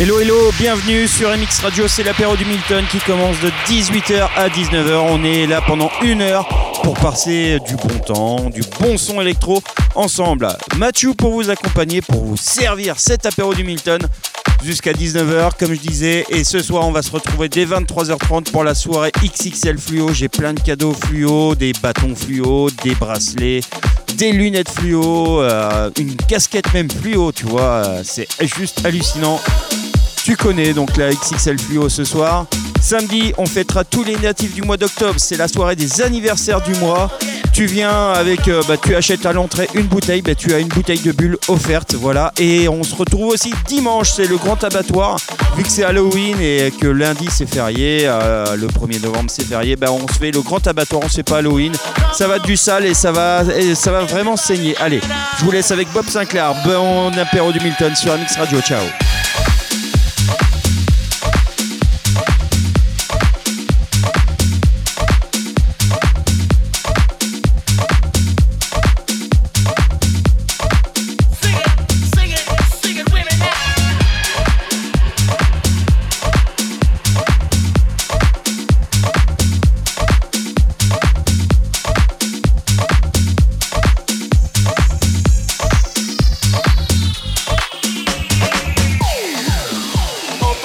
Hello hello, bienvenue sur MX Radio, c'est l'apéro du Milton qui commence de 18h à 19h. On est là pendant une heure pour passer du bon temps, du bon son électro ensemble. Mathieu pour vous accompagner, pour vous servir cet apéro du Milton jusqu'à 19h comme je disais et ce soir on va se retrouver dès 23h30 pour la soirée XXL fluo j'ai plein de cadeaux fluo des bâtons fluo des bracelets des lunettes fluo euh, une casquette même fluo tu vois euh, c'est juste hallucinant tu connais donc la XXL Fluo ce soir. Samedi, on fêtera tous les natifs du mois d'octobre. C'est la soirée des anniversaires du mois. Tu viens avec, euh, bah, tu achètes à l'entrée une bouteille, bah, tu as une bouteille de bulle offerte, voilà. Et on se retrouve aussi dimanche, c'est le grand abattoir. Vu que c'est Halloween et que lundi c'est férié, euh, le 1er novembre c'est férié, bah, on se fait le grand abattoir, on se fait pas Halloween. Ça va être du sale et ça va, et ça va vraiment saigner. Allez, je vous laisse avec Bob Sinclair, bon apéro du Milton sur Amix Radio. Ciao.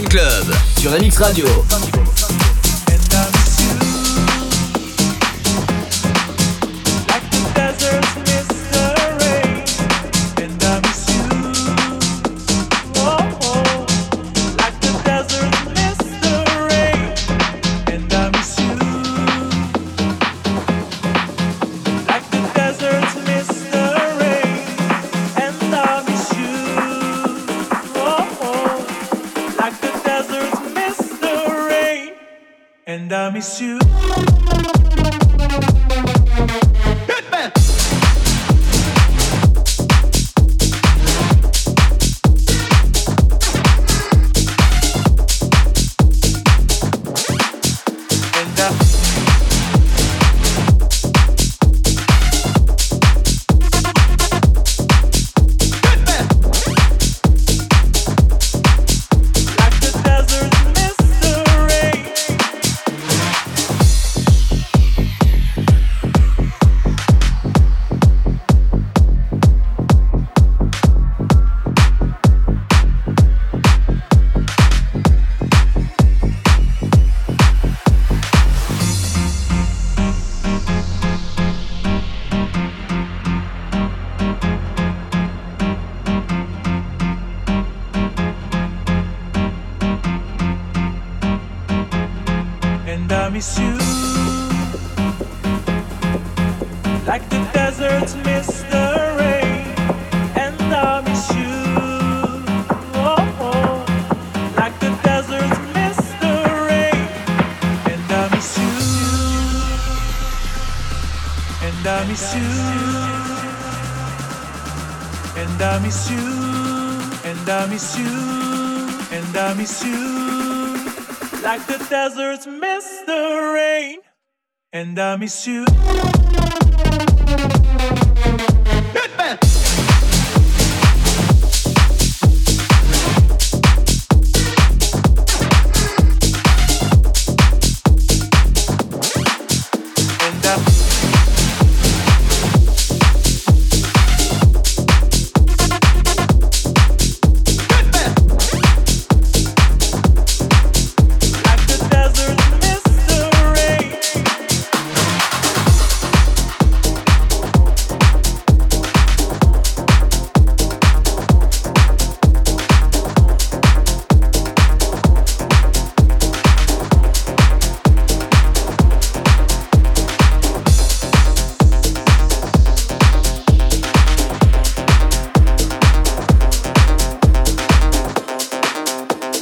Club sur MX Radio. deserts miss the rain, and I miss you.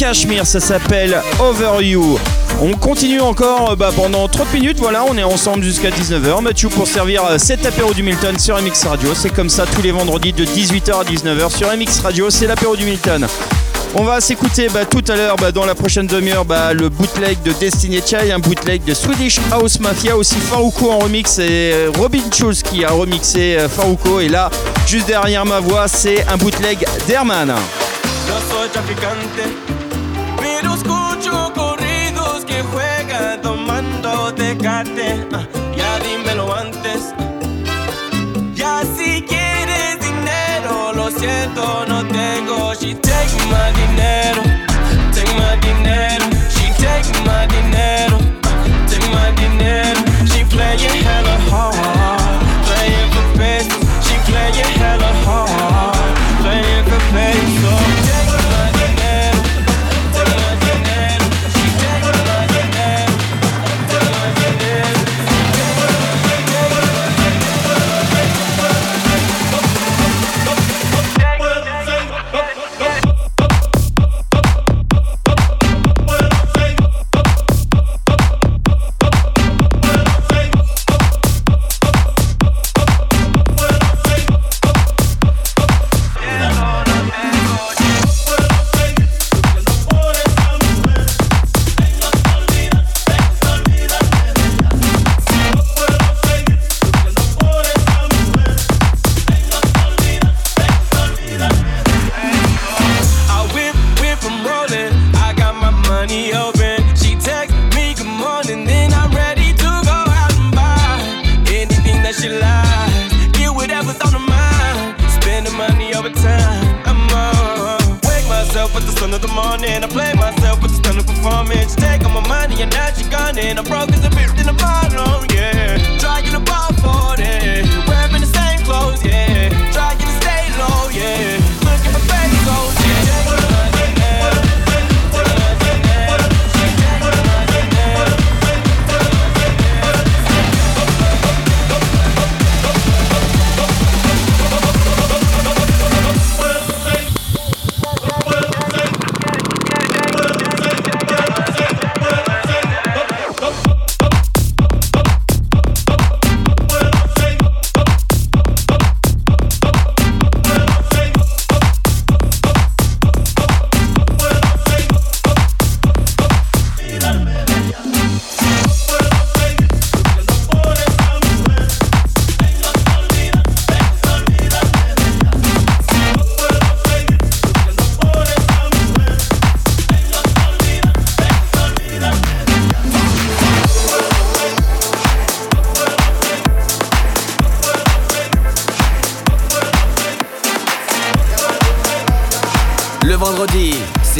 Cashmere, ça s'appelle Over You. On continue encore euh, bah, pendant 30 minutes, voilà, on est ensemble jusqu'à 19h. Mathieu pour servir euh, cet apéro du Milton sur MX Radio. C'est comme ça tous les vendredis de 18h à 19h sur MX Radio, c'est l'apéro du Milton. On va s'écouter bah, tout à l'heure, bah, dans la prochaine demi-heure, le bootleg de Destiny Child, un bootleg de Swedish House Mafia, aussi Faruko en remix et euh, Robin Schulz qui a remixé Faruko. Et là, juste derrière ma voix, c'est un bootleg d'Herman. Tomando tecate. Ah, ya dímelo antes. Ya si quieres dinero, lo siento, no tengo. She take my dinero,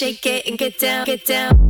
shake it and get down, get down.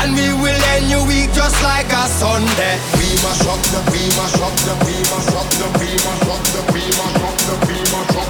And we will end your week just like a Sunday. We mash up the, we mash up the, we mash up the, we mash up the, we mash up the, we mash up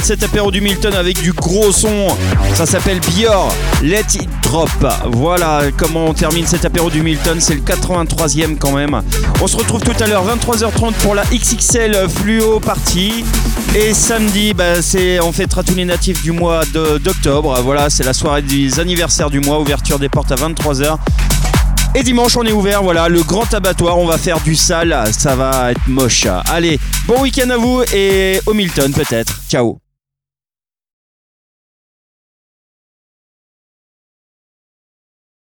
Cet apéro du Milton avec du gros son. Ça s'appelle Bior, Let It Drop. Voilà comment on termine cet apéro du Milton. C'est le 83e quand même. On se retrouve tout à l'heure, 23h30 pour la XXL Fluo Party. Et samedi, bah, c'est, on fêtera tous les natifs du mois d'octobre. Voilà, c'est la soirée des anniversaires du mois. Ouverture des portes à 23h. Et dimanche, on est ouvert, voilà, le grand abattoir, on va faire du sale, ça va être moche. Allez, bon week-end à vous et au Milton peut-être. Ciao